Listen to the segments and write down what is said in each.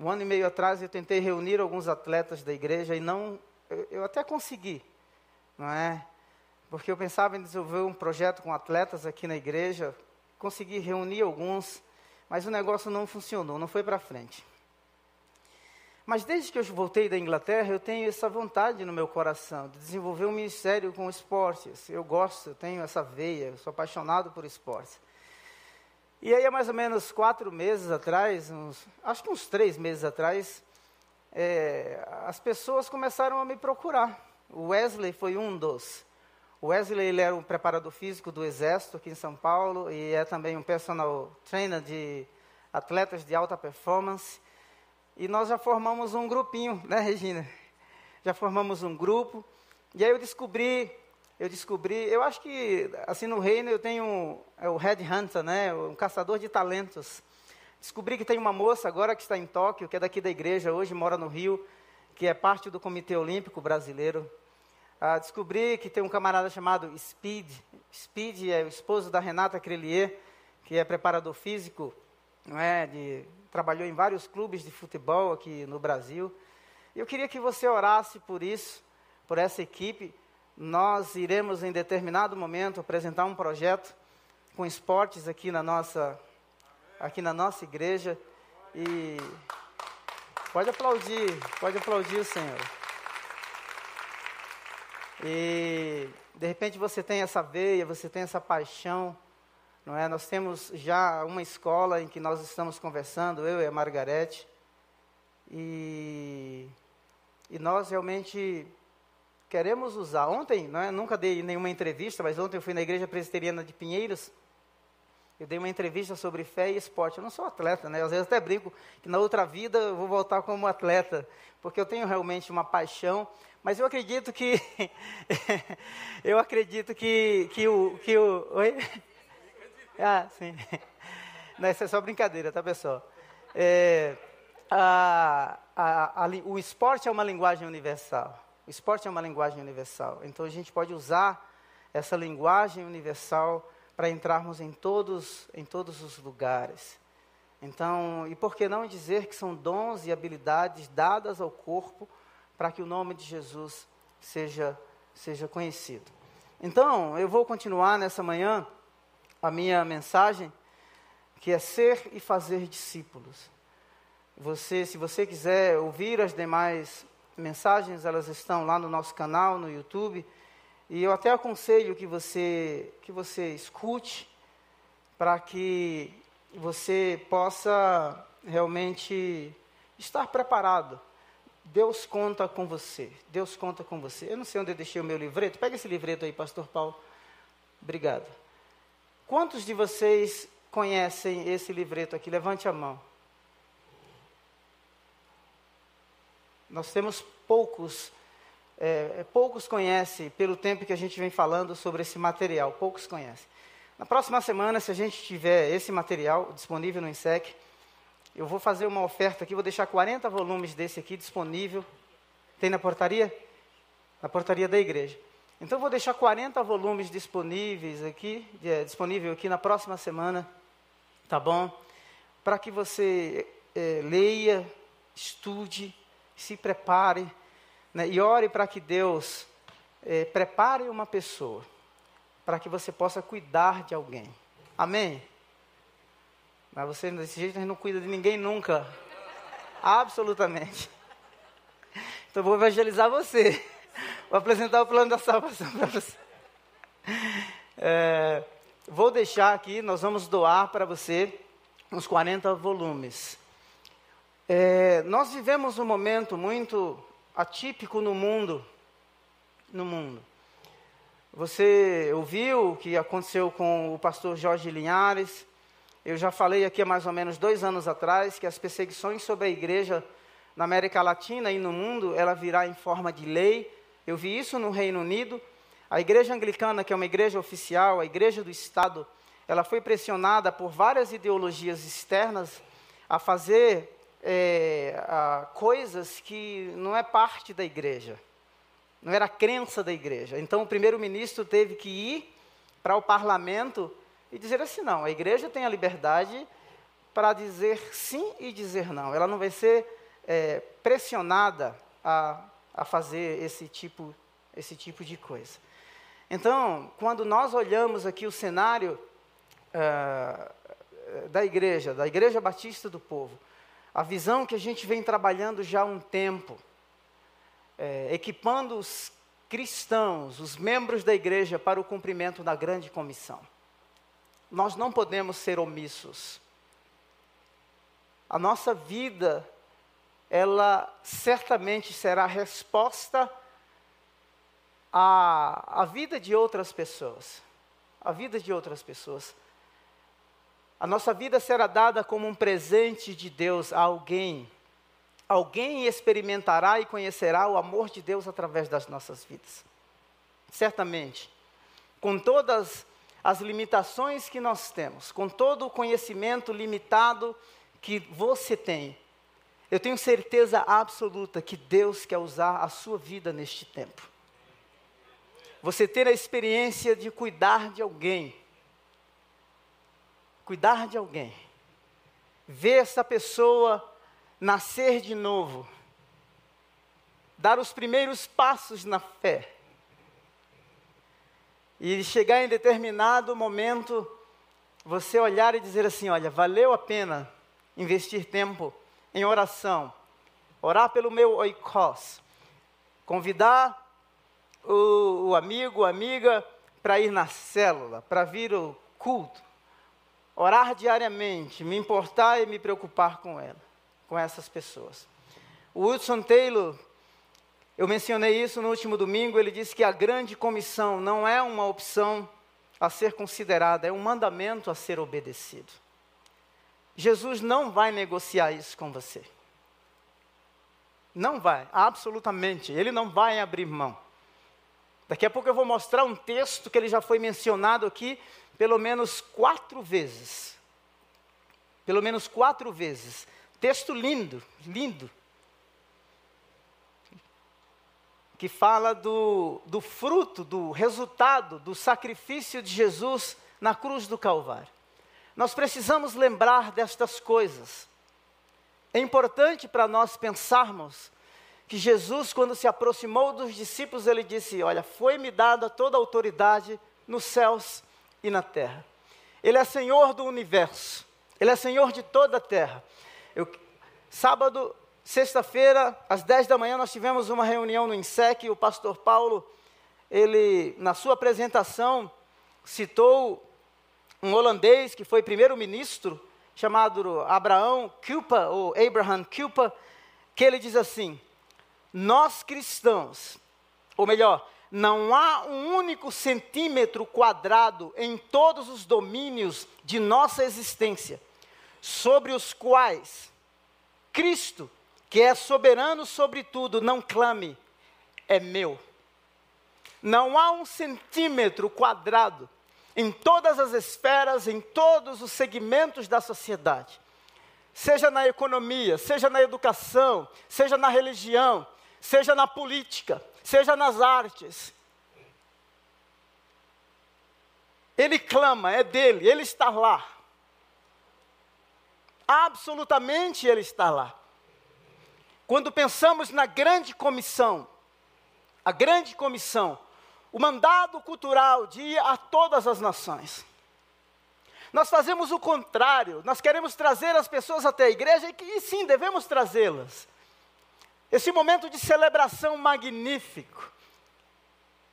Um ano e meio atrás eu tentei reunir alguns atletas da igreja e não, eu, eu até consegui, não é? Porque eu pensava em desenvolver um projeto com atletas aqui na igreja, consegui reunir alguns, mas o negócio não funcionou, não foi para frente. Mas desde que eu voltei da Inglaterra, eu tenho essa vontade no meu coração de desenvolver um ministério com esportes. Eu gosto, eu tenho essa veia, eu sou apaixonado por esportes. E aí, há mais ou menos quatro meses atrás, uns, acho que uns três meses atrás, é, as pessoas começaram a me procurar. O Wesley foi um dos. O Wesley ele era um preparador físico do Exército aqui em São Paulo e é também um personal trainer de atletas de alta performance. E nós já formamos um grupinho, né, Regina? Já formamos um grupo. E aí eu descobri eu descobri, eu acho que assim no reino eu tenho é o Red Hunter, né, um caçador de talentos. Descobri que tem uma moça agora que está em Tóquio, que é daqui da igreja, hoje mora no Rio, que é parte do Comitê Olímpico Brasileiro. Ah, descobri que tem um camarada chamado Speed. Speed é o esposo da Renata Crelier, que é preparador físico, não é, de, trabalhou em vários clubes de futebol aqui no Brasil. Eu queria que você orasse por isso, por essa equipe nós iremos em determinado momento apresentar um projeto com esportes aqui na nossa aqui na nossa igreja e pode aplaudir, pode aplaudir o Senhor. E de repente você tem essa veia, você tem essa paixão, não é? Nós temos já uma escola em que nós estamos conversando, eu e a Margarete, e, e nós realmente queremos usar. Ontem, é, nunca dei nenhuma entrevista, mas ontem eu fui na igreja presbiteriana de Pinheiros. Eu dei uma entrevista sobre fé e esporte. Eu não sou atleta, né? Às vezes até brinco que na outra vida eu vou voltar como atleta, porque eu tenho realmente uma paixão. Mas eu acredito que eu acredito que que o que o oi? Ah, sim. Não, isso é só brincadeira, tá pessoal? É, a, a, a, o esporte é uma linguagem universal. O esporte é uma linguagem universal. Então a gente pode usar essa linguagem universal para entrarmos em todos, em todos os lugares. Então, e por que não dizer que são dons e habilidades dadas ao corpo para que o nome de Jesus seja, seja conhecido? Então, eu vou continuar nessa manhã a minha mensagem, que é ser e fazer discípulos. Você, se você quiser ouvir as demais mensagens, elas estão lá no nosso canal, no YouTube. E eu até aconselho que você, que você escute, para que você possa realmente estar preparado. Deus conta com você. Deus conta com você. Eu não sei onde eu deixei o meu livreto. Pega esse livreto aí, Pastor Paulo. Obrigado. Quantos de vocês conhecem esse livreto aqui? Levante a mão. Nós temos poucos, é, poucos conhecem, pelo tempo que a gente vem falando sobre esse material, poucos conhecem. Na próxima semana, se a gente tiver esse material disponível no INSEC, eu vou fazer uma oferta aqui, vou deixar 40 volumes desse aqui disponível. Tem na portaria? Na portaria da igreja. Então, vou deixar 40 volumes disponíveis aqui, é, disponível aqui na próxima semana, tá bom? Para que você é, leia, estude, se prepare né, e ore para que Deus é, prepare uma pessoa para que você possa cuidar de alguém. Amém? Mas você, desse jeito, não cuida de ninguém nunca. Absolutamente. Então, vou evangelizar você. Vou apresentar o plano da salvação para você. É, vou deixar aqui, nós vamos doar para você uns 40 volumes. É, nós vivemos um momento muito atípico no mundo, no mundo. Você ouviu o que aconteceu com o pastor Jorge Linhares? Eu já falei aqui há mais ou menos dois anos atrás que as perseguições sobre a igreja na América Latina e no mundo, ela virá em forma de lei. Eu vi isso no Reino Unido. A igreja anglicana, que é uma igreja oficial, a igreja do Estado, ela foi pressionada por várias ideologias externas a fazer é, a, coisas que não é parte da igreja, não era crença da igreja. Então o primeiro-ministro teve que ir para o parlamento e dizer assim: não, a igreja tem a liberdade para dizer sim e dizer não. Ela não vai ser é, pressionada a, a fazer esse tipo, esse tipo de coisa. Então, quando nós olhamos aqui o cenário uh, da igreja, da Igreja Batista do Povo, a visão que a gente vem trabalhando já há um tempo, é, equipando os cristãos, os membros da igreja, para o cumprimento da grande comissão. Nós não podemos ser omissos. A nossa vida, ela certamente será resposta à, à vida de outras pessoas. A vida de outras pessoas. A nossa vida será dada como um presente de Deus a alguém. Alguém experimentará e conhecerá o amor de Deus através das nossas vidas. Certamente. Com todas as limitações que nós temos, com todo o conhecimento limitado que você tem, eu tenho certeza absoluta que Deus quer usar a sua vida neste tempo. Você ter a experiência de cuidar de alguém, cuidar de alguém, ver essa pessoa nascer de novo, dar os primeiros passos na fé, e chegar em determinado momento, você olhar e dizer assim: olha, valeu a pena investir tempo em oração, orar pelo meu oikos, convidar o, o amigo, a amiga para ir na célula, para vir o culto, orar diariamente, me importar e me preocupar com ela, com essas pessoas. O Hudson Taylor, eu mencionei isso no último domingo, ele disse que a grande comissão não é uma opção a ser considerada, é um mandamento a ser obedecido. Jesus não vai negociar isso com você. Não vai, absolutamente. Ele não vai abrir mão. Daqui a pouco eu vou mostrar um texto que ele já foi mencionado aqui pelo menos quatro vezes. Pelo menos quatro vezes. Texto lindo, lindo. Que fala do, do fruto, do resultado do sacrifício de Jesus na cruz do Calvário. Nós precisamos lembrar destas coisas. É importante para nós pensarmos que Jesus, quando se aproximou dos discípulos, ele disse: Olha, foi-me dada toda a autoridade nos céus e na terra. Ele é Senhor do universo. Ele é Senhor de toda a terra. Eu, sábado, sexta-feira, às 10 da manhã, nós tivemos uma reunião no INSEC o pastor Paulo, ele, na sua apresentação, citou um holandês que foi primeiro-ministro, chamado Abraão Kupa, ou Abraham Kupa, que ele diz assim: Nós cristãos, ou melhor, não há um único centímetro quadrado em todos os domínios de nossa existência, sobre os quais Cristo, que é soberano sobre tudo, não clame, é meu. Não há um centímetro quadrado em todas as esferas, em todos os segmentos da sociedade, seja na economia, seja na educação, seja na religião, seja na política, seja nas artes. Ele clama, é dele, ele está lá. Absolutamente ele está lá. Quando pensamos na grande comissão, a grande comissão, o mandado cultural de ir a todas as nações. Nós fazemos o contrário, nós queremos trazer as pessoas até a igreja e, e sim, devemos trazê-las. Esse momento de celebração magnífico.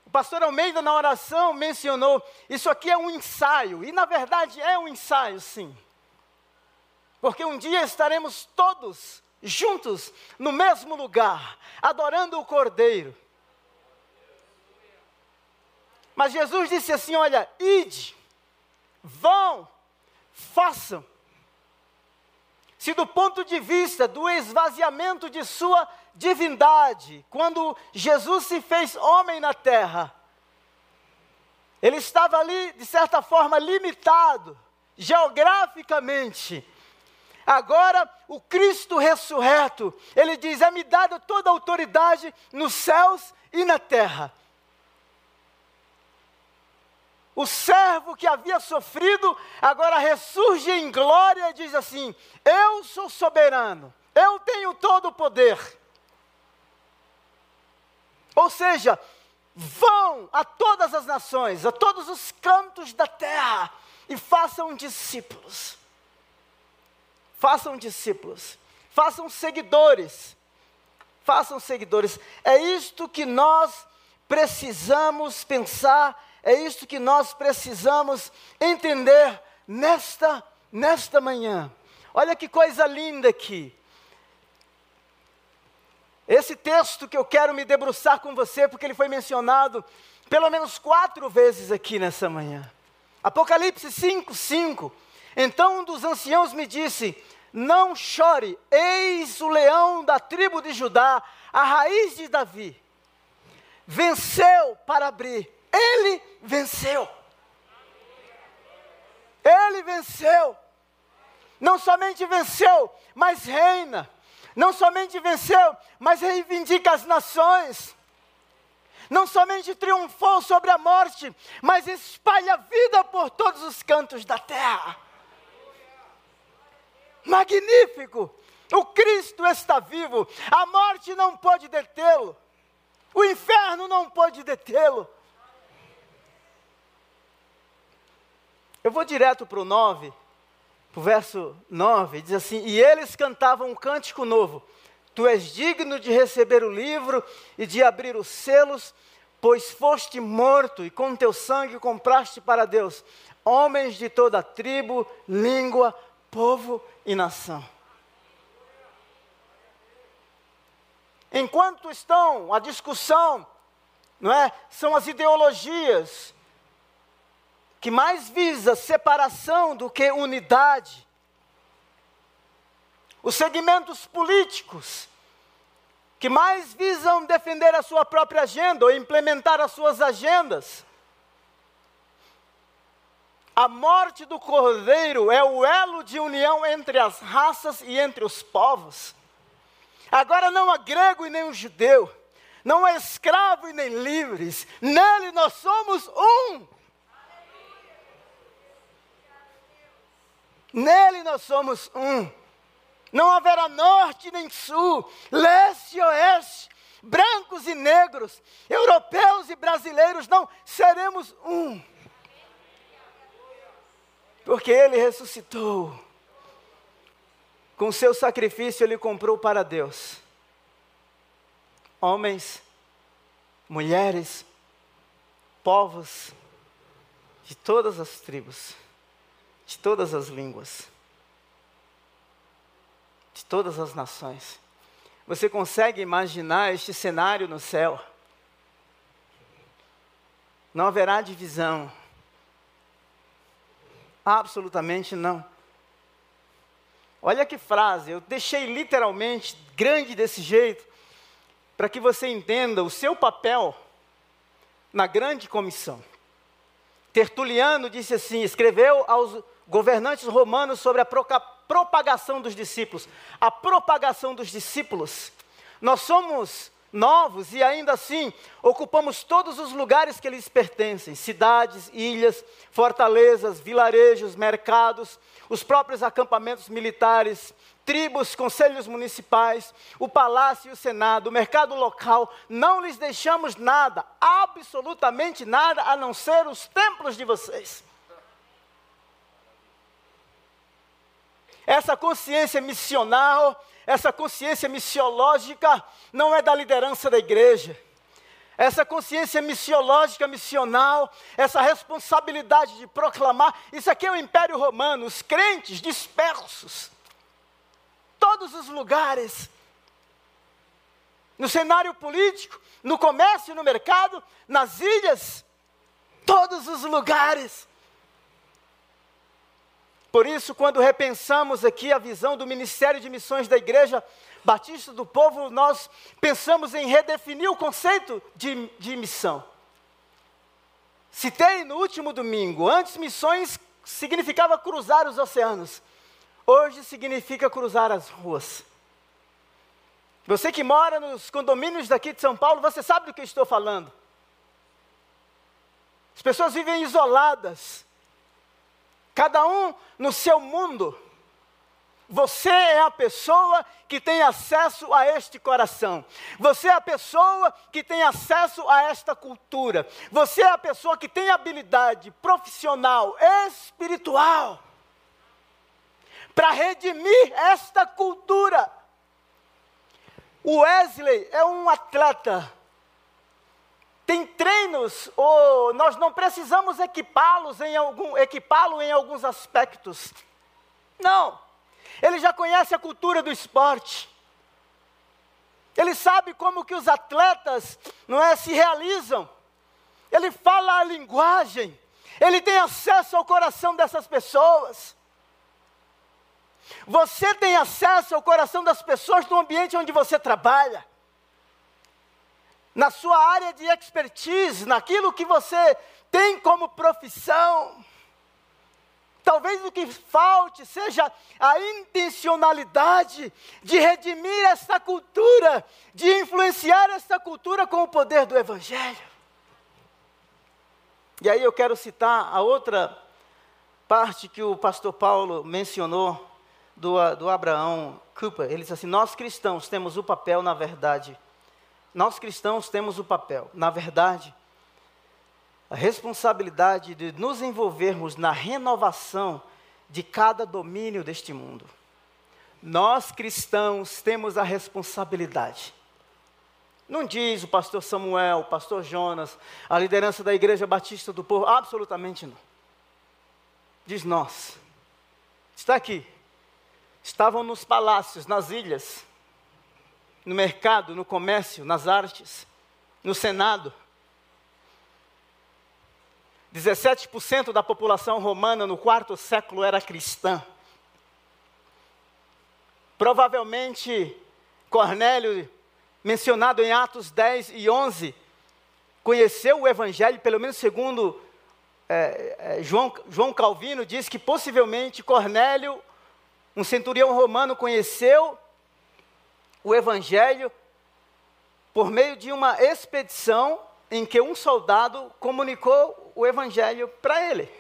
O pastor Almeida, na oração, mencionou: isso aqui é um ensaio, e na verdade é um ensaio, sim. Porque um dia estaremos todos juntos no mesmo lugar, adorando o Cordeiro. Mas Jesus disse assim: Olha, ide, vão, façam. Se do ponto de vista do esvaziamento de sua divindade, quando Jesus se fez homem na terra, ele estava ali, de certa forma, limitado, geograficamente. Agora, o Cristo ressurreto, ele diz: É-me dada toda a autoridade nos céus e na terra. o servo que havia sofrido, agora ressurge em glória e diz assim: Eu sou soberano, eu tenho todo o poder. Ou seja, vão a todas as nações, a todos os cantos da terra e façam discípulos. Façam discípulos, façam seguidores. Façam seguidores. É isto que nós precisamos pensar é isto que nós precisamos entender nesta, nesta manhã. Olha que coisa linda aqui. Esse texto que eu quero me debruçar com você, porque ele foi mencionado pelo menos quatro vezes aqui nessa manhã. Apocalipse 5, 5. Então um dos anciãos me disse: Não chore, eis o leão da tribo de Judá, a raiz de Davi. Venceu para abrir ele venceu. Ele venceu. Não somente venceu, mas reina. Não somente venceu, mas reivindica as nações. Não somente triunfou sobre a morte, mas espalha a vida por todos os cantos da terra. Magnífico! O Cristo está vivo, a morte não pode detê-lo, o inferno não pode detê-lo. Eu vou direto para o 9, para o verso 9, diz assim: E eles cantavam um cântico novo. Tu és digno de receber o livro e de abrir os selos, pois foste morto e com teu sangue compraste para Deus homens de toda tribo, língua, povo e nação. Enquanto estão a discussão, não é? São as ideologias, que mais visa separação do que unidade. Os segmentos políticos, que mais visam defender a sua própria agenda ou implementar as suas agendas. A morte do cordeiro é o elo de união entre as raças e entre os povos. Agora não há grego e nem um judeu, não há escravo e nem livres, nele nós somos um. Nele nós somos um. Não haverá norte nem sul, leste e oeste, brancos e negros, europeus e brasileiros, não, seremos um. Porque ele ressuscitou. Com seu sacrifício ele comprou para Deus homens, mulheres, povos de todas as tribos de todas as línguas, de todas as nações. Você consegue imaginar este cenário no céu? Não haverá divisão. Absolutamente não. Olha que frase, eu deixei literalmente grande desse jeito, para que você entenda o seu papel na grande comissão. Tertuliano disse assim: escreveu aos governantes romanos sobre a propagação dos discípulos. A propagação dos discípulos. Nós somos novos e ainda assim ocupamos todos os lugares que lhes pertencem: cidades, ilhas, fortalezas, vilarejos, mercados, os próprios acampamentos militares, tribos, conselhos municipais, o palácio e o senado, o mercado local. Não lhes deixamos nada, absolutamente nada, a não ser os templos de vocês. Essa consciência missional, essa consciência missiológica não é da liderança da igreja. Essa consciência missiológica, missional, essa responsabilidade de proclamar, isso aqui é o Império Romano, os crentes dispersos, todos os lugares, no cenário político, no comércio, no mercado, nas ilhas, todos os lugares. Por isso, quando repensamos aqui a visão do Ministério de Missões da Igreja Batista do Povo, nós pensamos em redefinir o conceito de, de missão. Citei no último domingo, antes missões significava cruzar os oceanos, hoje significa cruzar as ruas. Você que mora nos condomínios daqui de São Paulo, você sabe do que estou falando. As pessoas vivem isoladas, cada um no seu mundo. Você é a pessoa que tem acesso a este coração. Você é a pessoa que tem acesso a esta cultura. Você é a pessoa que tem habilidade profissional, espiritual, para redimir esta cultura. O Wesley é um atleta. Tem treinos, ou nós não precisamos equipá-los em algum, equipá-lo em alguns aspectos. Não. Ele já conhece a cultura do esporte. Ele sabe como que os atletas, não é, se realizam. Ele fala a linguagem. Ele tem acesso ao coração dessas pessoas. Você tem acesso ao coração das pessoas no ambiente onde você trabalha, na sua área de expertise, naquilo que você tem como profissão. Talvez o que falte seja a intencionalidade de redimir essa cultura, de influenciar essa cultura com o poder do Evangelho. E aí eu quero citar a outra parte que o pastor Paulo mencionou do, do Abraão Cooper, ele diz assim: Nós cristãos temos o papel, na verdade, nós cristãos temos o papel, na verdade, a responsabilidade de nos envolvermos na renovação de cada domínio deste mundo. Nós cristãos temos a responsabilidade. Não diz o pastor Samuel, o pastor Jonas, a liderança da Igreja Batista do Povo, absolutamente não. Diz nós. Está aqui estavam nos palácios, nas ilhas, no mercado, no comércio, nas artes, no Senado. 17% da população romana no quarto século era cristã. Provavelmente, Cornélio, mencionado em Atos 10 e 11, conheceu o Evangelho, pelo menos segundo é, é, João, João Calvino, diz que possivelmente Cornélio um centurião romano conheceu o Evangelho por meio de uma expedição em que um soldado comunicou o Evangelho para ele.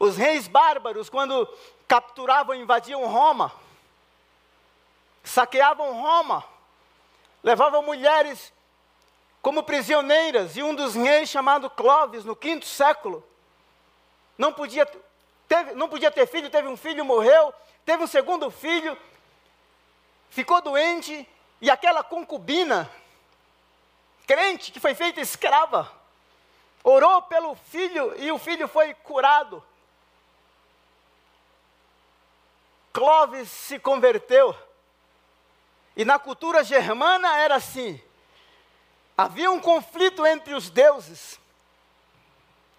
Os reis bárbaros, quando capturavam e invadiam Roma, saqueavam Roma, levavam mulheres como prisioneiras, e um dos reis, chamado Clovis, no quinto século, não podia teve, não podia ter filho, teve um filho, morreu, teve um segundo filho, ficou doente, e aquela concubina, crente, que foi feita escrava, orou pelo filho e o filho foi curado. Clovis se converteu. E na cultura germana era assim: havia um conflito entre os deuses.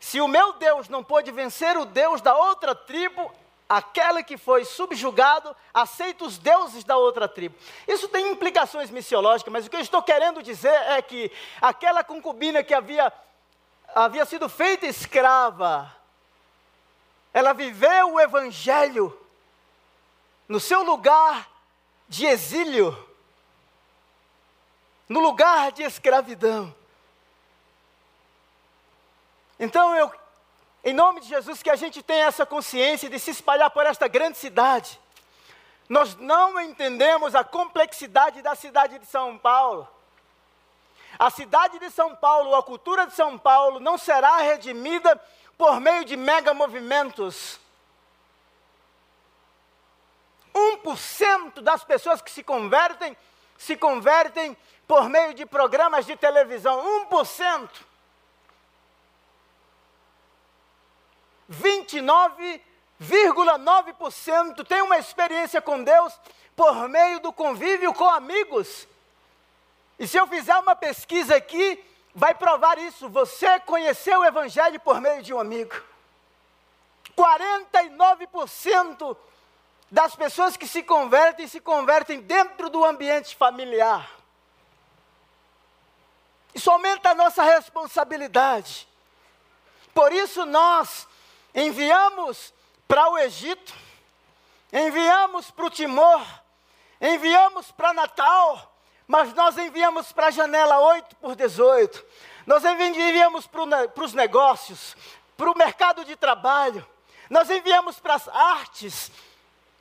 Se o meu Deus não pôde vencer o Deus da outra tribo, aquela que foi subjugado aceita os deuses da outra tribo. Isso tem implicações missiológicas, mas o que eu estou querendo dizer é que aquela concubina que havia, havia sido feita escrava, ela viveu o evangelho no seu lugar de exílio, no lugar de escravidão. Então, eu, em nome de Jesus, que a gente tenha essa consciência de se espalhar por esta grande cidade. Nós não entendemos a complexidade da cidade de São Paulo. A cidade de São Paulo, a cultura de São Paulo, não será redimida por meio de mega movimentos. 1% das pessoas que se convertem, se convertem por meio de programas de televisão. 1%. 29,9% tem uma experiência com Deus por meio do convívio com amigos. E se eu fizer uma pesquisa aqui, vai provar isso. Você conheceu o Evangelho por meio de um amigo. 49% das pessoas que se convertem, se convertem dentro do ambiente familiar. Isso aumenta a nossa responsabilidade. Por isso nós enviamos para o Egito, enviamos para o Timor, enviamos para Natal, mas nós enviamos para a janela 8 por 18. Nós enviamos para os negócios, para o mercado de trabalho, nós enviamos para as artes,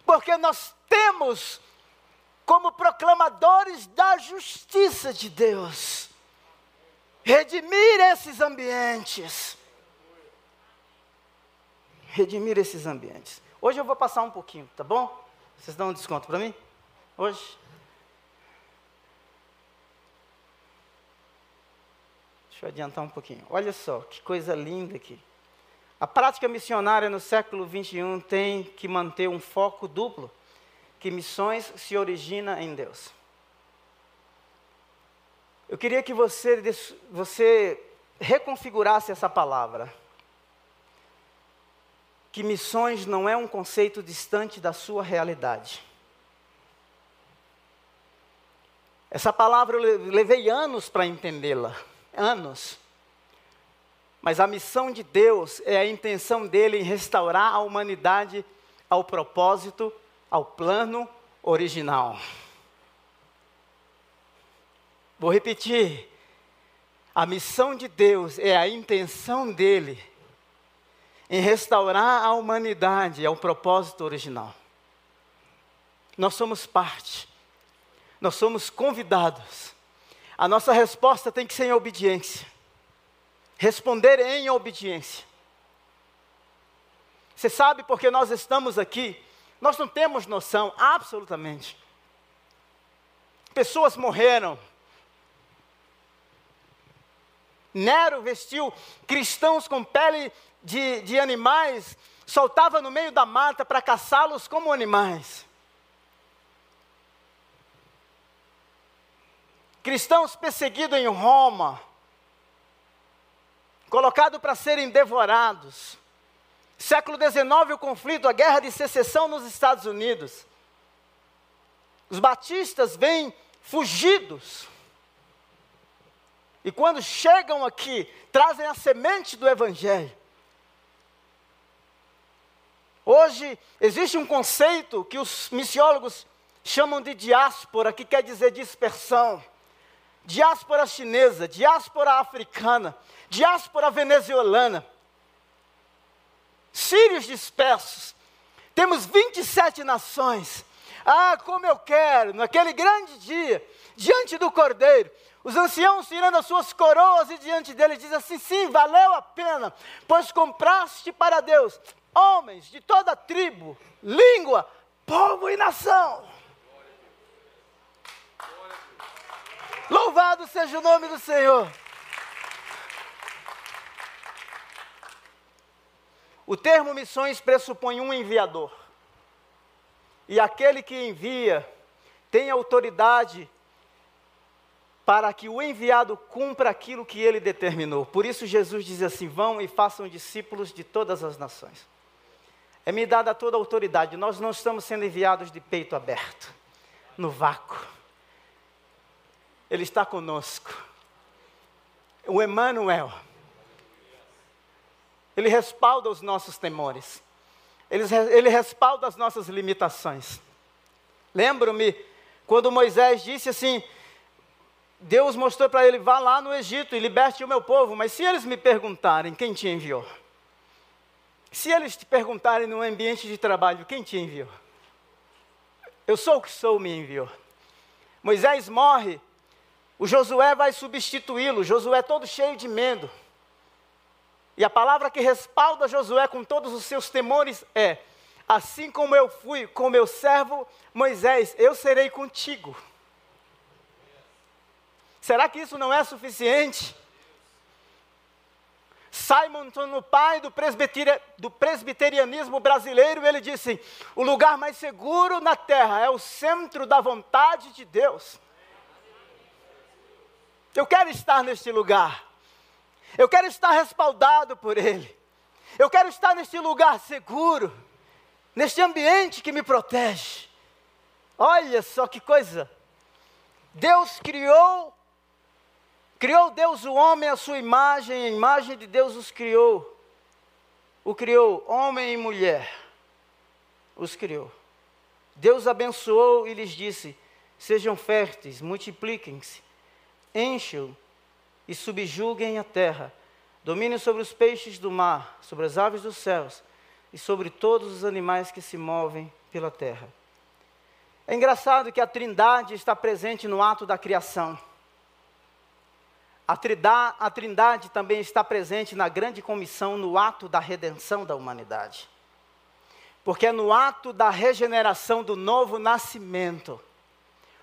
porque nós temos como proclamadores da justiça de Deus redimir esses ambientes. Redimir esses ambientes. Hoje eu vou passar um pouquinho, tá bom? Vocês dão um desconto para mim? Hoje? Deixa eu adiantar um pouquinho. Olha só, que coisa linda aqui. A prática missionária no século 21 tem que manter um foco duplo, que missões se origina em Deus. Eu queria que você, você reconfigurasse essa palavra. Que missões não é um conceito distante da sua realidade. Essa palavra eu levei anos para entendê-la anos. Mas a missão de Deus é a intenção dele em restaurar a humanidade ao propósito, ao plano original. Vou repetir. A missão de Deus é a intenção dele em restaurar a humanidade ao propósito original. Nós somos parte, nós somos convidados a nossa resposta tem que ser em obediência. Responder em obediência. Você sabe porque nós estamos aqui? Nós não temos noção, absolutamente. Pessoas morreram. Nero vestiu cristãos com pele de, de animais, soltava no meio da mata para caçá-los como animais. cristãos perseguidos em Roma, colocados para serem devorados. Século XIX, o conflito, a guerra de secessão nos Estados Unidos. Os batistas vêm fugidos. E quando chegam aqui, trazem a semente do Evangelho. Hoje existe um conceito que os missiólogos chamam de diáspora, que quer dizer dispersão diáspora chinesa, diáspora africana, diáspora venezuelana, sírios dispersos. Temos 27 nações. Ah, como eu quero, naquele grande dia, diante do Cordeiro, os anciãos tirando as suas coroas e diante dele diz assim: sim, valeu a pena, pois compraste para Deus homens de toda tribo, língua, povo e nação. Louvado seja o nome do Senhor. O termo missões pressupõe um enviador. E aquele que envia tem autoridade para que o enviado cumpra aquilo que ele determinou. Por isso Jesus diz assim: vão e façam discípulos de todas as nações. É me dada toda a autoridade. Nós não estamos sendo enviados de peito aberto, no vácuo. Ele está conosco. O Emmanuel. Ele respalda os nossos temores. Ele, ele respalda as nossas limitações. Lembro-me quando Moisés disse assim: Deus mostrou para ele: vá lá no Egito e liberte o meu povo. Mas se eles me perguntarem quem te enviou, se eles te perguntarem no ambiente de trabalho quem te enviou, eu sou o que sou, me enviou. Moisés morre o Josué vai substituí-lo, Josué todo cheio de medo. E a palavra que respalda Josué com todos os seus temores é: Assim como eu fui com meu servo Moisés, eu serei contigo. Será que isso não é suficiente? Simon, no pai do, do presbiterianismo brasileiro, ele disse: o lugar mais seguro na terra é o centro da vontade de Deus. Eu quero estar neste lugar. Eu quero estar respaldado por Ele. Eu quero estar neste lugar seguro, neste ambiente que me protege. Olha só que coisa. Deus criou, criou Deus o homem à sua imagem, a imagem de Deus os criou. O criou, homem e mulher, os criou. Deus abençoou e lhes disse: sejam férteis, multipliquem-se, encham e subjuguem a terra, dominem sobre os peixes do mar, sobre as aves dos céus e sobre todos os animais que se movem pela terra. É engraçado que a Trindade está presente no ato da criação. A trindade, também está presente na grande comissão, no ato da redenção da humanidade. Porque é no ato da regeneração do novo nascimento,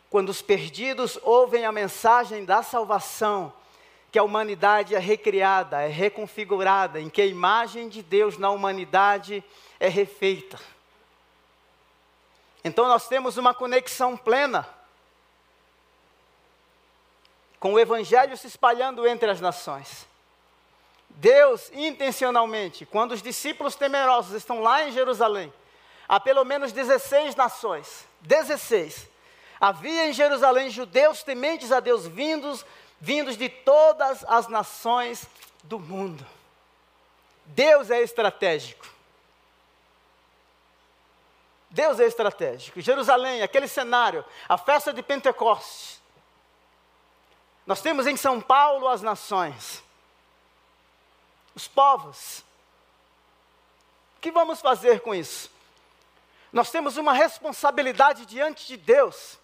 quando os perdidos ouvem a mensagem da salvação, que a humanidade é recriada, é reconfigurada, em que a imagem de Deus na humanidade é refeita. Então nós temos uma conexão plena com o evangelho se espalhando entre as nações. Deus, intencionalmente, quando os discípulos temerosos estão lá em Jerusalém, há pelo menos 16 nações, 16. Havia em Jerusalém judeus tementes a Deus vindos, vindos de todas as nações do mundo. Deus é estratégico. Deus é estratégico. Jerusalém, aquele cenário, a festa de Pentecostes, nós temos em São Paulo as nações, os povos. O que vamos fazer com isso? Nós temos uma responsabilidade diante de Deus.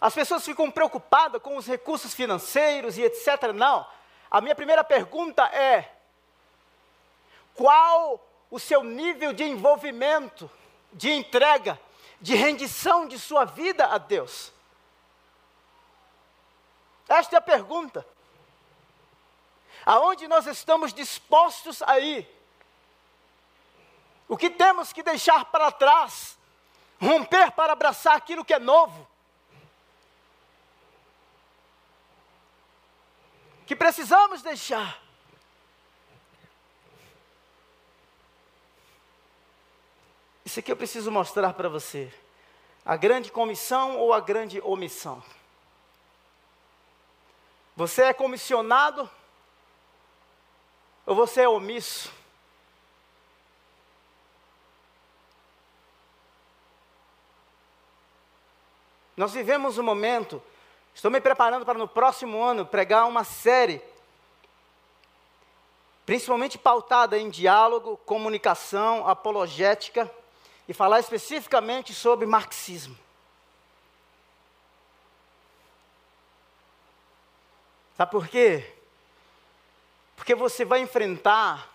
As pessoas ficam preocupadas com os recursos financeiros e etc. Não. A minha primeira pergunta é: qual o seu nível de envolvimento, de entrega, de rendição de sua vida a Deus? Esta é a pergunta. Aonde nós estamos dispostos a ir? O que temos que deixar para trás? Romper para abraçar aquilo que é novo? Que precisamos deixar? Isso aqui eu preciso mostrar para você. A grande comissão ou a grande omissão? Você é comissionado ou você é omisso? Nós vivemos um momento, estou me preparando para no próximo ano pregar uma série, principalmente pautada em diálogo, comunicação, apologética, e falar especificamente sobre marxismo. Sabe por quê? Porque você vai enfrentar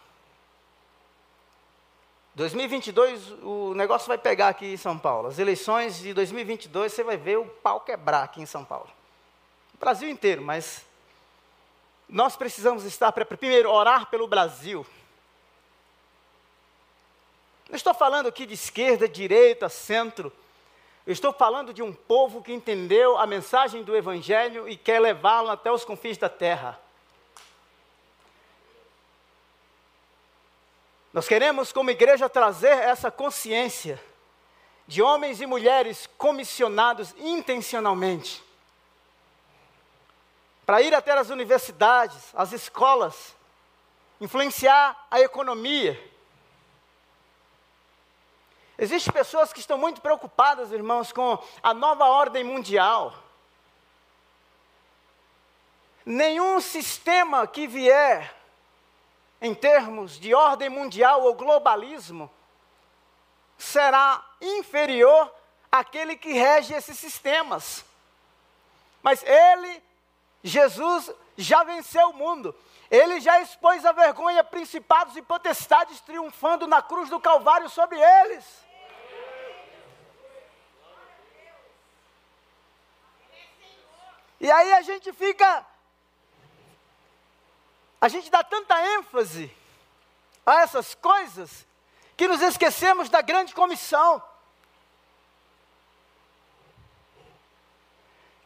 2022, o negócio vai pegar aqui em São Paulo. As eleições de 2022, você vai ver o pau quebrar aqui em São Paulo. O Brasil inteiro, mas nós precisamos estar primeiro orar pelo Brasil. Não estou falando aqui de esquerda, direita, centro. Eu estou falando de um povo que entendeu a mensagem do Evangelho e quer levá-lo até os confins da terra. Nós queremos, como igreja, trazer essa consciência de homens e mulheres comissionados intencionalmente para ir até as universidades, as escolas, influenciar a economia Existem pessoas que estão muito preocupadas, irmãos, com a nova ordem mundial. Nenhum sistema que vier em termos de ordem mundial ou globalismo será inferior àquele que rege esses sistemas. Mas ele, Jesus, já venceu o mundo. Ele já expôs a vergonha principados e potestades triunfando na cruz do Calvário sobre eles. E aí a gente fica. A gente dá tanta ênfase a essas coisas que nos esquecemos da grande comissão.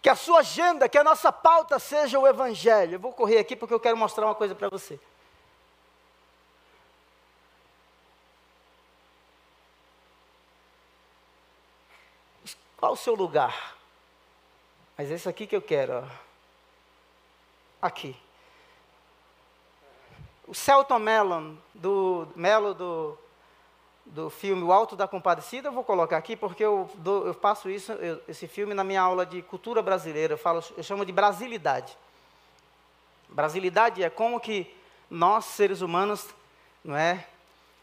Que a sua agenda, que a nossa pauta seja o Evangelho. Eu vou correr aqui porque eu quero mostrar uma coisa para você. Qual o seu lugar? Mas esse aqui que eu quero, ó. Aqui. O Celton Mellon, do Melo do do filme O Alto da Compadecida, eu vou colocar aqui porque eu, eu passo isso, eu, esse filme na minha aula de cultura brasileira, eu, falo, eu chamo de brasilidade. Brasilidade é como que nós, seres humanos, não é,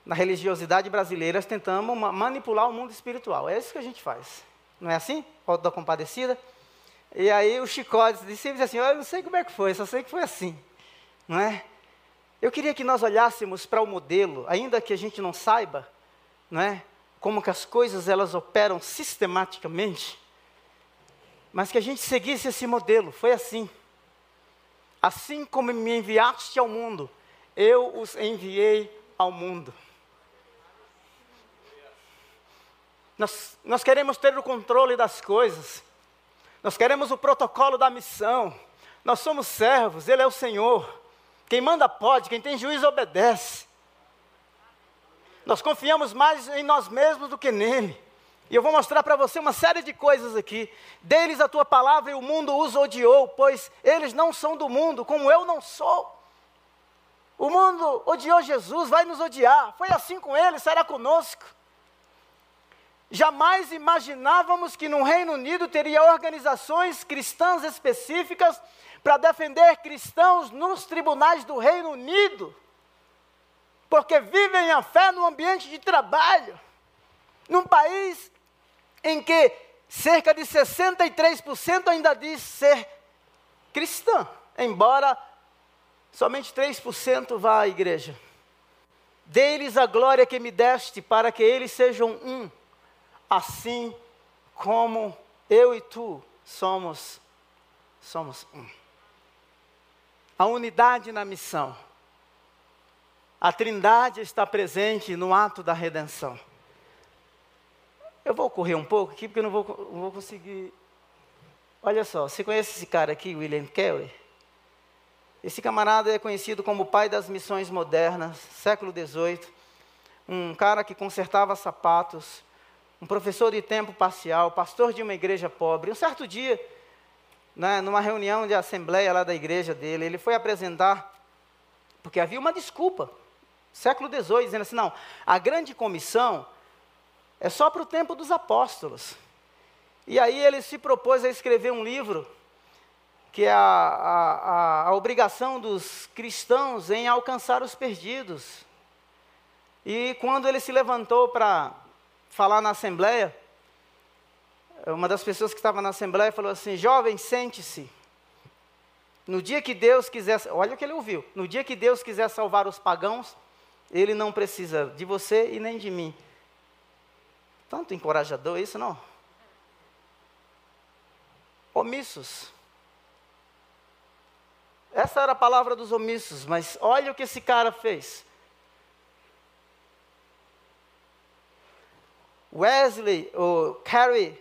na religiosidade brasileira, tentamos manipular o mundo espiritual. É isso que a gente faz. Não é assim? Alto da Compadecida. E aí o chicote disse assim, eu não sei como é que foi, só sei que foi assim. Não é? Eu queria que nós olhássemos para o modelo, ainda que a gente não saiba, não é? Como que as coisas elas operam sistematicamente, mas que a gente seguisse esse modelo. Foi assim. Assim como me enviaste ao mundo, eu os enviei ao mundo. Nós, nós queremos ter o controle das coisas, nós queremos o protocolo da missão, nós somos servos, Ele é o Senhor. Quem manda pode, quem tem juízo obedece. Nós confiamos mais em nós mesmos do que nele. E eu vou mostrar para você uma série de coisas aqui. Deles a tua palavra e o mundo os odiou, pois eles não são do mundo, como eu não sou. O mundo odiou Jesus, vai nos odiar. Foi assim com ele, será conosco. Jamais imaginávamos que no Reino Unido teria organizações cristãs específicas para defender cristãos nos tribunais do Reino Unido, porque vivem a fé no ambiente de trabalho, num país em que cerca de 63% ainda diz ser cristã, embora somente 3% vá à igreja. Dê-lhes a glória que me deste, para que eles sejam um, assim como eu e tu somos somos um a unidade na missão. A Trindade está presente no ato da redenção. Eu vou correr um pouco aqui porque eu não vou, não vou conseguir. Olha só, você conhece esse cara aqui, William Kelly? Esse camarada é conhecido como o pai das missões modernas, século XVIII. Um cara que consertava sapatos, um professor de tempo parcial, pastor de uma igreja pobre. Um certo dia, né, numa reunião de assembleia lá da igreja dele, ele foi apresentar, porque havia uma desculpa, século XVIII, dizendo assim: não, a grande comissão é só para o tempo dos apóstolos. E aí ele se propôs a escrever um livro, que é a, a, a, a obrigação dos cristãos em alcançar os perdidos. E quando ele se levantou para falar na assembleia, uma das pessoas que estava na assembleia falou assim: Jovem, sente-se. No dia que Deus quiser, olha o que ele ouviu: no dia que Deus quiser salvar os pagãos, ele não precisa de você e nem de mim. Tanto encorajador isso, não? Omissos. Essa era a palavra dos omissos, mas olha o que esse cara fez. Wesley, ou Carrie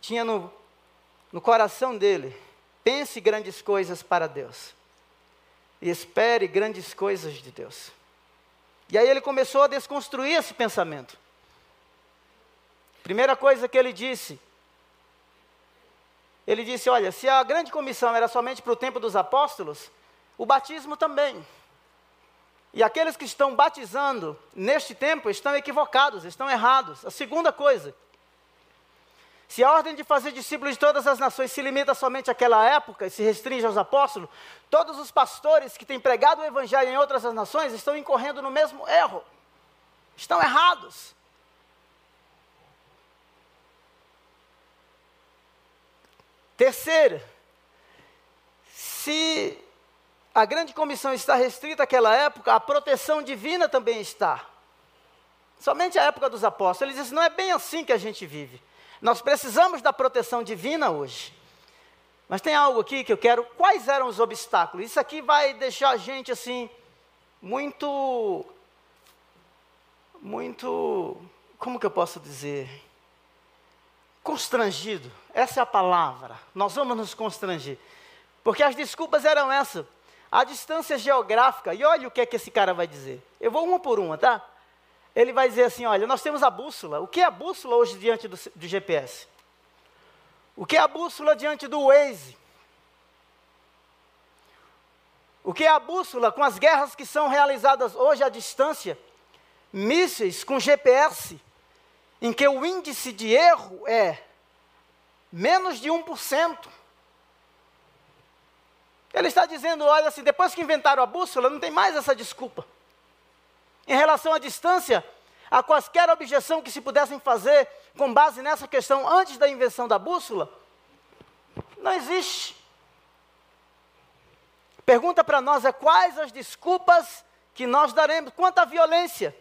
tinha no, no coração dele: pense grandes coisas para Deus. E espere grandes coisas de Deus. E aí ele começou a desconstruir esse pensamento. Primeira coisa que ele disse, ele disse: Olha, se a grande comissão era somente para o tempo dos apóstolos, o batismo também. E aqueles que estão batizando neste tempo estão equivocados, estão errados. A segunda coisa, se a ordem de fazer discípulos de todas as nações se limita somente àquela época e se restringe aos apóstolos, todos os pastores que têm pregado o evangelho em outras nações estão incorrendo no mesmo erro. Estão errados. Terceiro, se a grande comissão está restrita àquela época, a proteção divina também está. Somente a época dos apóstolos. Ele diz: não é bem assim que a gente vive. Nós precisamos da proteção divina hoje. Mas tem algo aqui que eu quero. Quais eram os obstáculos? Isso aqui vai deixar a gente assim, muito. Muito. Como que eu posso dizer? Constrangido. Essa é a palavra. Nós vamos nos constranger. Porque as desculpas eram essas. A distância geográfica. E olha o que é que esse cara vai dizer. Eu vou uma por uma, tá? ele vai dizer assim: olha, nós temos a bússola. O que é a bússola hoje diante do, do GPS? O que é a bússola diante do Waze? O que é a bússola com as guerras que são realizadas hoje à distância? mísseis com GPS, em que o índice de erro é menos de 1%. Ele está dizendo: olha, assim, depois que inventaram a bússola, não tem mais essa desculpa. Em relação à distância, a quaisquer objeção que se pudessem fazer com base nessa questão antes da invenção da bússola, não existe. Pergunta para nós é quais as desculpas que nós daremos quanto à violência.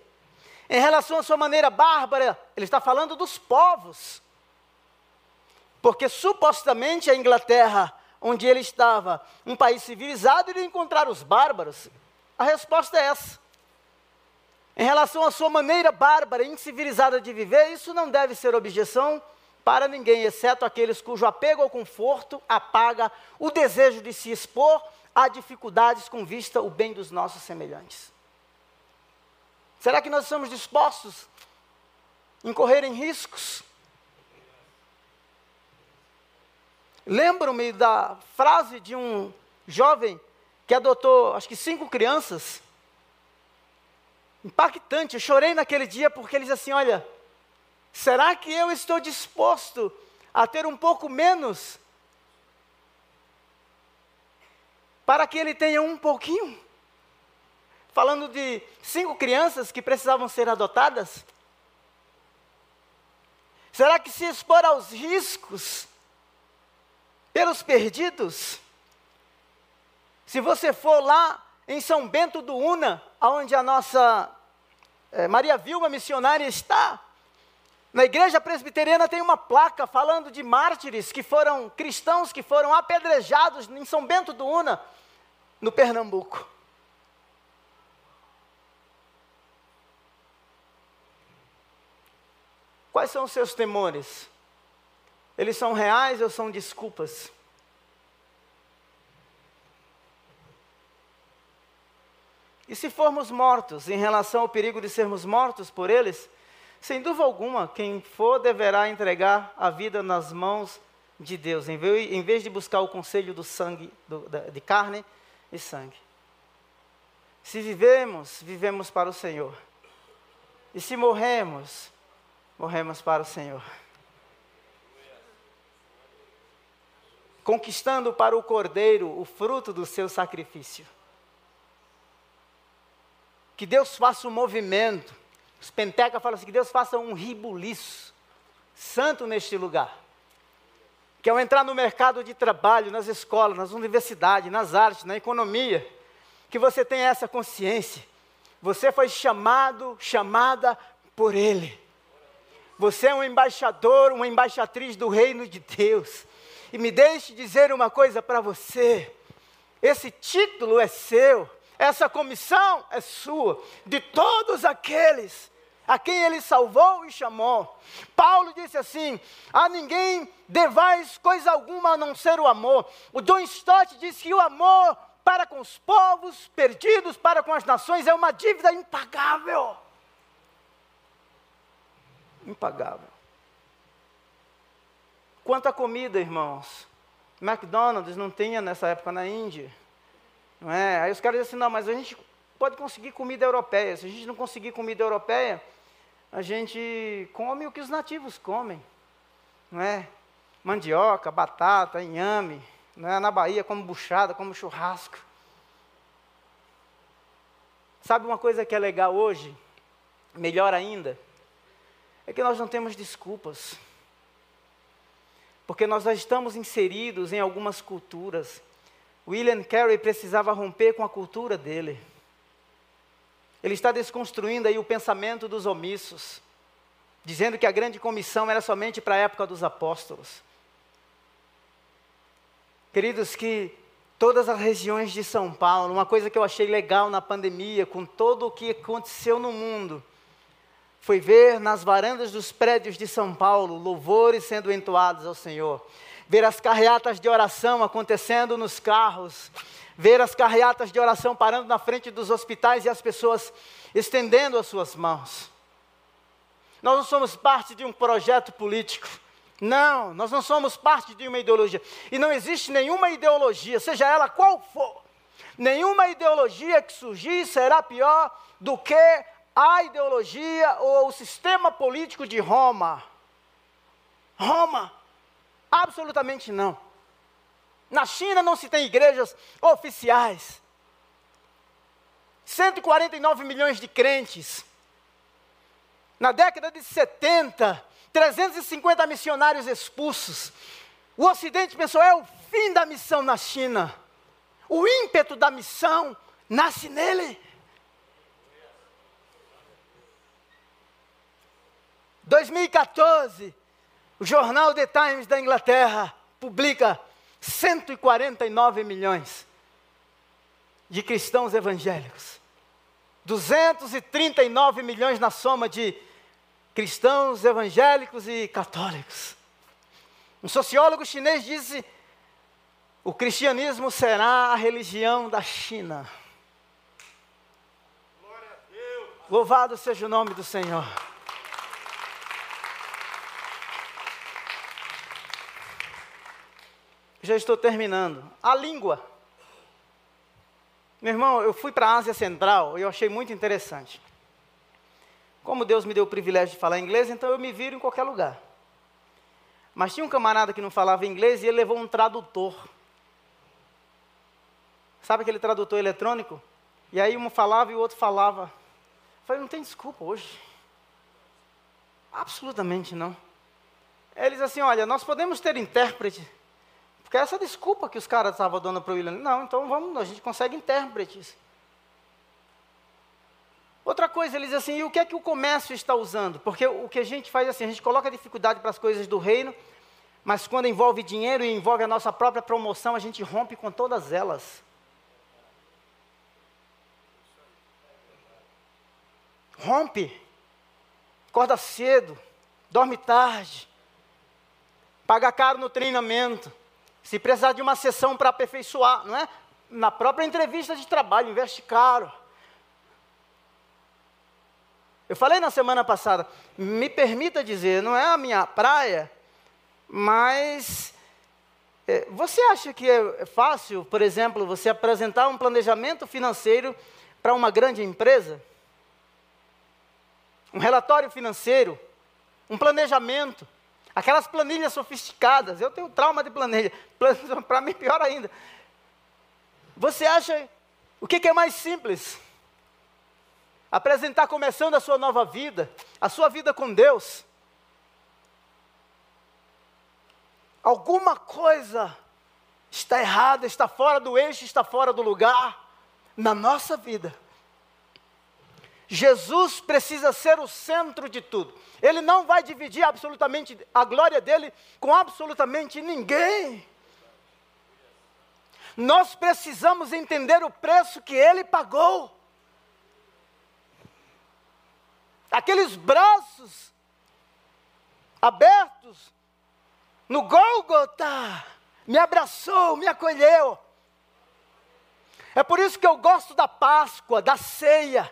Em relação à sua maneira bárbara, ele está falando dos povos. Porque supostamente a Inglaterra, onde ele estava, um país civilizado, iria encontrar os bárbaros. A resposta é essa. Em relação à sua maneira bárbara e incivilizada de viver, isso não deve ser objeção para ninguém, exceto aqueles cujo apego ao conforto apaga o desejo de se expor a dificuldades com vista ao bem dos nossos semelhantes. Será que nós estamos dispostos em correrem riscos? Lembro-me da frase de um jovem que adotou, acho que cinco crianças. Impactante, eu chorei naquele dia porque ele disse assim: Olha, será que eu estou disposto a ter um pouco menos para que ele tenha um pouquinho? falando de cinco crianças que precisavam ser adotadas? Será que se expor aos riscos pelos perdidos? Se você for lá em São Bento do Una, onde a nossa é, Maria Vilma missionária está, na igreja presbiteriana tem uma placa falando de mártires que foram cristãos que foram apedrejados em São Bento do Una, no Pernambuco. Quais são os seus temores? Eles são reais ou são desculpas? E se formos mortos em relação ao perigo de sermos mortos por eles, sem dúvida alguma, quem for deverá entregar a vida nas mãos de Deus, em vez, de buscar o conselho do sangue, do, de carne e sangue. Se vivemos, vivemos para o Senhor. E se morremos, morremos para o Senhor. Conquistando para o Cordeiro o fruto do seu sacrifício. Que Deus faça um movimento. Os pentecas falam assim: que Deus faça um ribuliço santo neste lugar. Que ao entrar no mercado de trabalho, nas escolas, nas universidades, nas artes, na economia, que você tenha essa consciência. Você foi chamado, chamada por Ele. Você é um embaixador, uma embaixatriz do reino de Deus. E me deixe dizer uma coisa para você: esse título é seu, essa comissão é sua, de todos aqueles a quem ele salvou e chamou. Paulo disse assim: a ninguém devais coisa alguma a não ser o amor. O John Stott disse que o amor para com os povos perdidos, para com as nações, é uma dívida impagável impagável. Quanto à comida, irmãos, McDonald's não tinha nessa época na Índia. Não é? Aí os caras dizem assim, não, mas a gente pode conseguir comida europeia. Se a gente não conseguir comida europeia, a gente come o que os nativos comem. Não é? Mandioca, batata, inhame. Não é? Na Bahia, como buchada, como churrasco. Sabe uma coisa que é legal hoje? Melhor ainda? é que nós não temos desculpas. Porque nós já estamos inseridos em algumas culturas. William Carey precisava romper com a cultura dele. Ele está desconstruindo aí o pensamento dos omissos, dizendo que a grande comissão era somente para a época dos apóstolos. Queridos, que todas as regiões de São Paulo, uma coisa que eu achei legal na pandemia, com todo o que aconteceu no mundo, foi ver nas varandas dos prédios de São Paulo louvores sendo entoados ao Senhor, ver as carreatas de oração acontecendo nos carros, ver as carreatas de oração parando na frente dos hospitais e as pessoas estendendo as suas mãos. Nós não somos parte de um projeto político. Não, nós não somos parte de uma ideologia. E não existe nenhuma ideologia, seja ela qual for, nenhuma ideologia que surgir será pior do que a ideologia ou o sistema político de Roma. Roma, absolutamente não. Na China não se tem igrejas oficiais. 149 milhões de crentes. Na década de 70, 350 missionários expulsos. O Ocidente pensou, é o fim da missão na China. O ímpeto da missão nasce nele. 2014, o jornal The Times da Inglaterra publica 149 milhões de cristãos evangélicos. 239 milhões na soma de cristãos evangélicos e católicos. Um sociólogo chinês disse: o cristianismo será a religião da China. Louvado seja o nome do Senhor. Já estou terminando. A língua. Meu irmão, eu fui para a Ásia Central e eu achei muito interessante. Como Deus me deu o privilégio de falar inglês, então eu me viro em qualquer lugar. Mas tinha um camarada que não falava inglês e ele levou um tradutor. Sabe aquele tradutor eletrônico? E aí um falava e o outro falava. Eu falei, não tem desculpa hoje. Absolutamente não. Eles assim, olha, nós podemos ter intérprete, porque essa desculpa que os caras estavam dando para o William. Não, então vamos, a gente consegue intérpretes. Outra coisa, eles assim, e o que é que o comércio está usando? Porque o que a gente faz assim, a gente coloca dificuldade para as coisas do reino, mas quando envolve dinheiro e envolve a nossa própria promoção, a gente rompe com todas elas. Rompe. Acorda cedo, dorme tarde, paga caro no treinamento. Se precisar de uma sessão para aperfeiçoar, não é? Na própria entrevista de trabalho, investe caro. Eu falei na semana passada, me permita dizer, não é a minha praia, mas é, você acha que é fácil, por exemplo, você apresentar um planejamento financeiro para uma grande empresa? Um relatório financeiro, um planejamento. Aquelas planilhas sofisticadas, eu tenho trauma de planilha, para mim pior ainda. Você acha o que, que é mais simples? Apresentar começando a sua nova vida, a sua vida com Deus. Alguma coisa está errada, está fora do eixo, está fora do lugar na nossa vida. Jesus precisa ser o centro de tudo. Ele não vai dividir absolutamente a glória dele com absolutamente ninguém. Nós precisamos entender o preço que ele pagou. Aqueles braços abertos no Gólgota me abraçou, me acolheu. É por isso que eu gosto da Páscoa, da ceia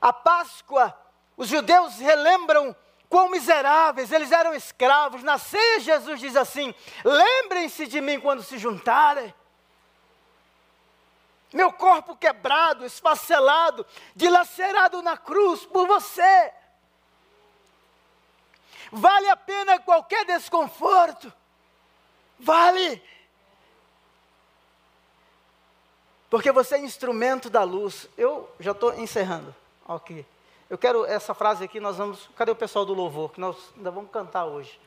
a Páscoa, os judeus relembram quão miseráveis, eles eram escravos. Na ceia, Jesus diz assim: lembrem-se de mim quando se juntarem. Meu corpo quebrado, esfacelado, dilacerado na cruz por você. Vale a pena qualquer desconforto. Vale. Porque você é instrumento da luz. Eu já estou encerrando. Ok. Eu quero essa frase aqui, nós vamos. Cadê o pessoal do louvor? Que nós ainda vamos cantar hoje.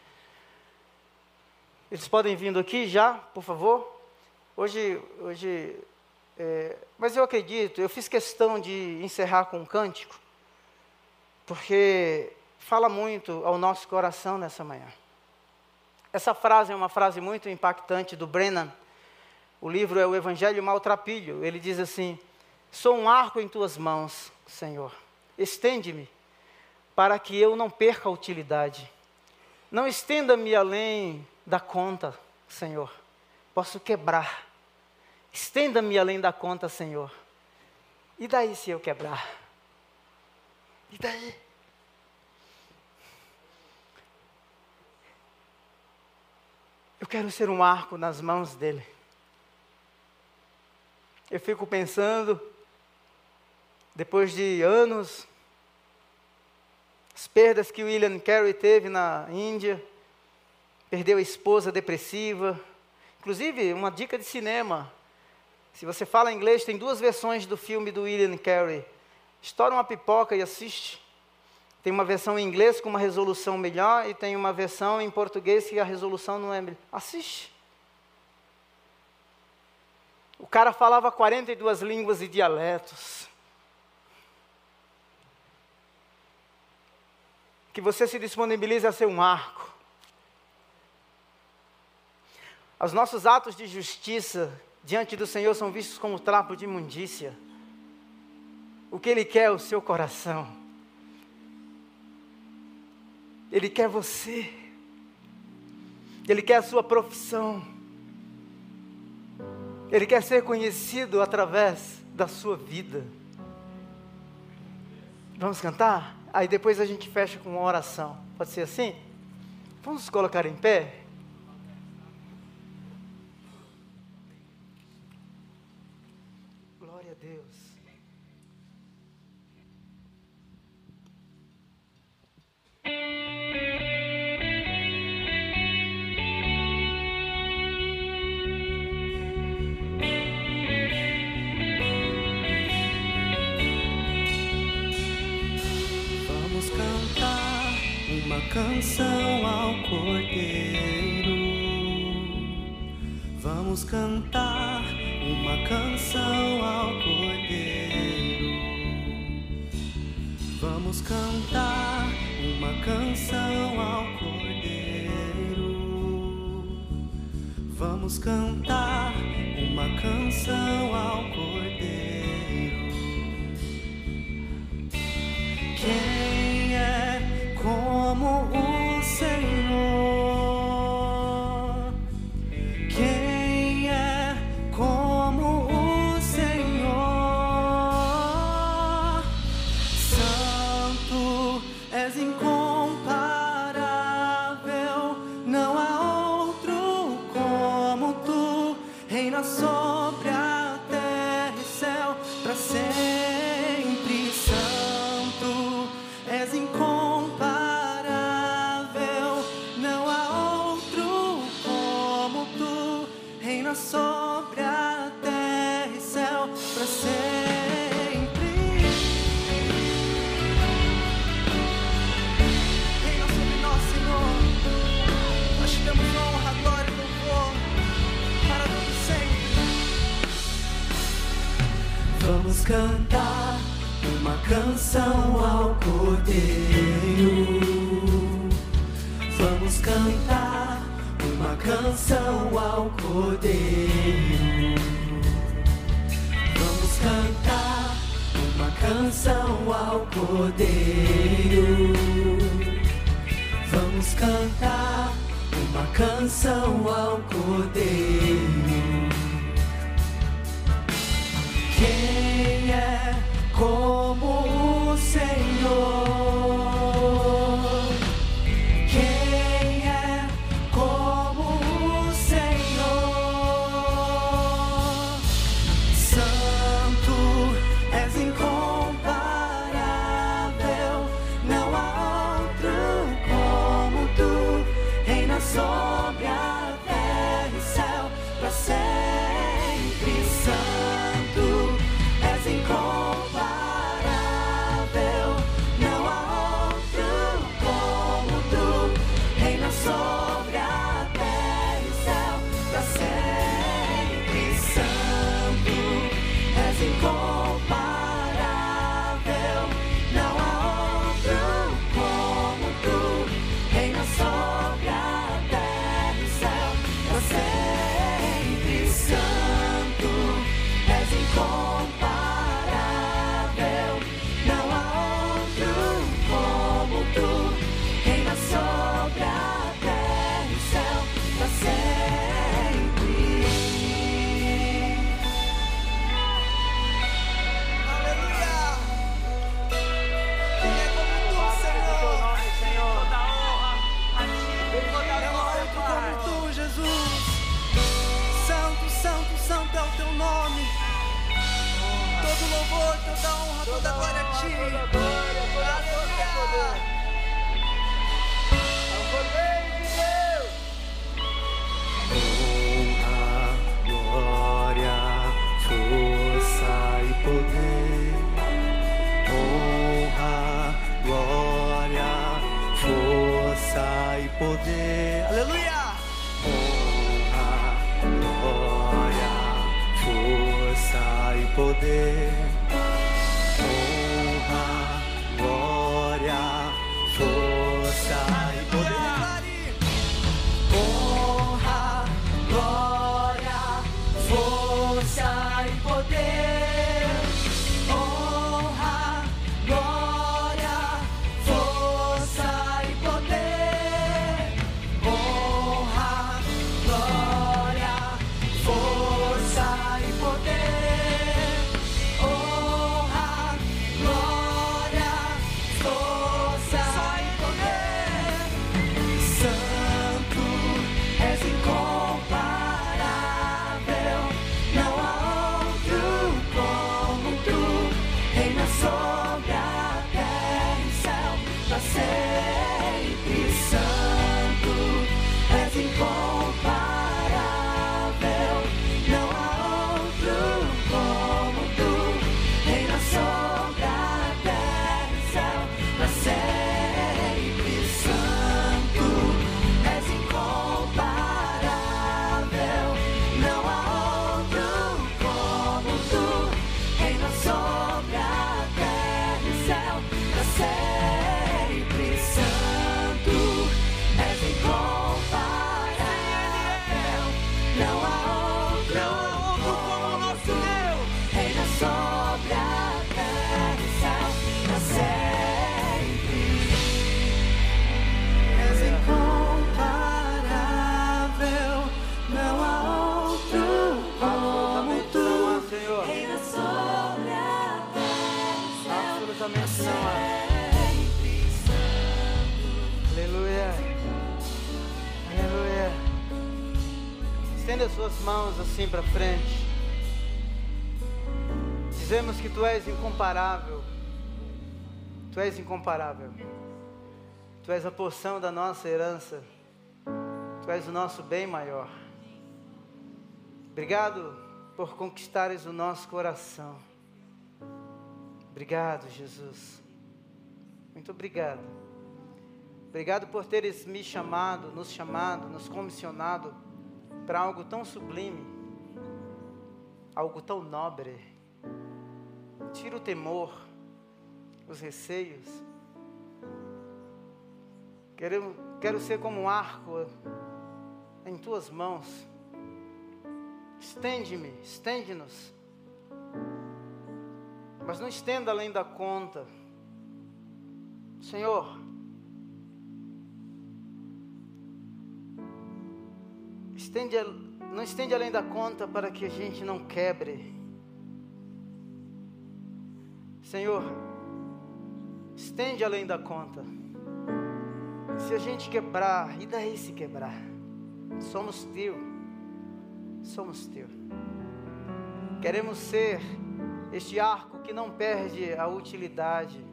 Eles podem vindo aqui já, por favor. Hoje, hoje é, mas eu acredito, eu fiz questão de encerrar com um cântico, porque fala muito ao nosso coração nessa manhã. Essa frase é uma frase muito impactante do Brennan. O livro é o Evangelho Maltrapilho. Ele diz assim: Sou um arco em tuas mãos, Senhor. Estende-me para que eu não perca a utilidade. Não estenda-me além da conta, Senhor. Posso quebrar. Estenda-me além da conta, Senhor. E daí se eu quebrar? E daí? Eu quero ser um arco nas mãos dele. Eu fico pensando depois de anos, as perdas que William Carey teve na Índia, perdeu a esposa depressiva. Inclusive, uma dica de cinema. Se você fala inglês, tem duas versões do filme do William Carey. Estoura uma pipoca e assiste. Tem uma versão em inglês com uma resolução melhor e tem uma versão em português que a resolução não é melhor. Assiste. O cara falava 42 línguas e dialetos. Que você se disponibilize a ser um arco. Os nossos atos de justiça diante do Senhor são vistos como trapo de imundícia. O que Ele quer é o seu coração. Ele quer você. Ele quer a sua profissão. Ele quer ser conhecido através da sua vida. Vamos cantar? Aí depois a gente fecha com uma oração. Pode ser assim? Vamos colocar em pé? canção reina sobre a terra e céu para sempre. Reina sobre nós, Senhor. Nós te damos honra, glória e louvor para todo sempre. Vamos cantar uma canção ao Cordeiro. Vamos cantar uma canção ao Cordeiro. Vamos cantar uma canção ao Cordeiro. Vamos cantar uma canção ao Cordeiro. Quem é como o Senhor? As suas mãos assim para frente. Dizemos que tu és incomparável. Tu és incomparável. Tu és a porção da nossa herança. Tu és o nosso bem maior. Obrigado por conquistares o nosso coração. Obrigado, Jesus. Muito obrigado. Obrigado por teres me chamado, nos chamado, nos comissionado para algo tão sublime, algo tão nobre. Tira o temor, os receios. Quero, quero ser como um arco em tuas mãos. Estende-me, estende-nos. Mas não estenda além da conta. Senhor, estende, não estende além da conta para que a gente não quebre. Senhor, estende além da conta. Se a gente quebrar, e daí se quebrar? Somos teu. Somos teu. Queremos ser este arco que não perde a utilidade.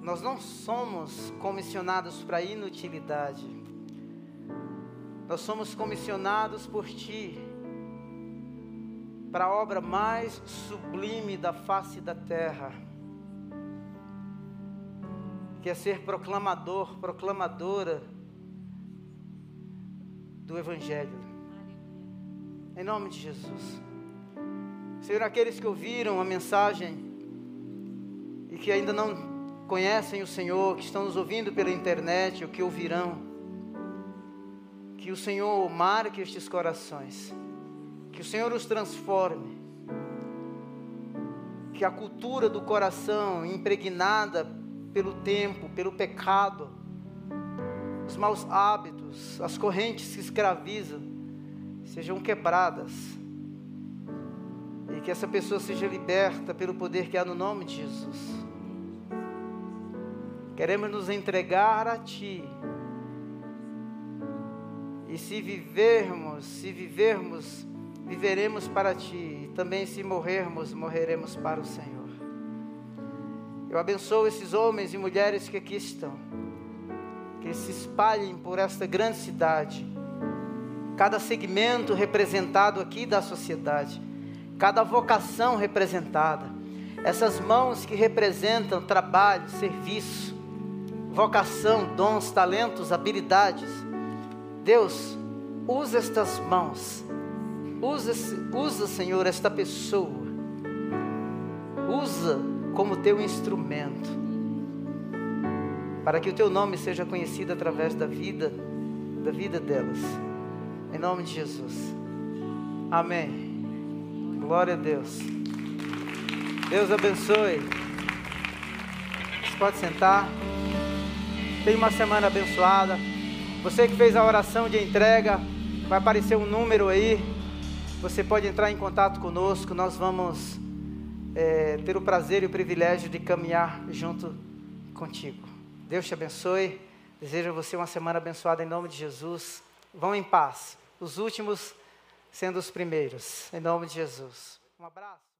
Nós não somos comissionados para inutilidade. Nós somos comissionados por Ti para a obra mais sublime da face da terra, que é ser proclamador, proclamadora do Evangelho. Em nome de Jesus. Senhor, aqueles que ouviram a mensagem e que ainda não conhecem o Senhor, que estão nos ouvindo pela internet ou que ouvirão, que o Senhor marque estes corações, que o Senhor os transforme, que a cultura do coração impregnada pelo tempo, pelo pecado, os maus hábitos, as correntes que escravizam, sejam quebradas e que essa pessoa seja liberta pelo poder que há no nome de Jesus. Queremos nos entregar a Ti. E se vivermos, se vivermos viveremos para ti. E também se morrermos, morreremos para o Senhor. Eu abençoo esses homens e mulheres que aqui estão. Que se espalhem por esta grande cidade. Cada segmento representado aqui da sociedade. Cada vocação representada. Essas mãos que representam trabalho, serviço, vocação, dons, talentos, habilidades. Deus, usa estas mãos. Usa, usa, Senhor, esta pessoa. Usa como teu instrumento. Para que o teu nome seja conhecido através da vida, da vida delas. Em nome de Jesus. Amém. Glória a Deus. Deus abençoe. Você pode sentar. Tenha uma semana abençoada. Você que fez a oração de entrega, vai aparecer um número aí. Você pode entrar em contato conosco. Nós vamos é, ter o prazer e o privilégio de caminhar junto contigo. Deus te abençoe. Desejo a você uma semana abençoada em nome de Jesus. Vão em paz. Os últimos sendo os primeiros. Em nome de Jesus. Um abraço.